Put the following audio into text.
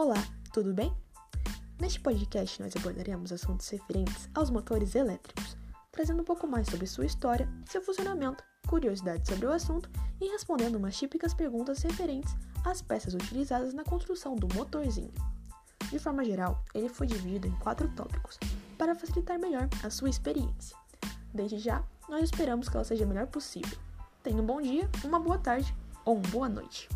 Olá, tudo bem? Neste podcast nós abordaremos assuntos referentes aos motores elétricos, trazendo um pouco mais sobre sua história, seu funcionamento, curiosidades sobre o assunto e respondendo umas típicas perguntas referentes às peças utilizadas na construção do motorzinho. De forma geral, ele foi dividido em quatro tópicos para facilitar melhor a sua experiência. Desde já, nós esperamos que ela seja a melhor possível. Tenha um bom dia, uma boa tarde ou uma boa noite.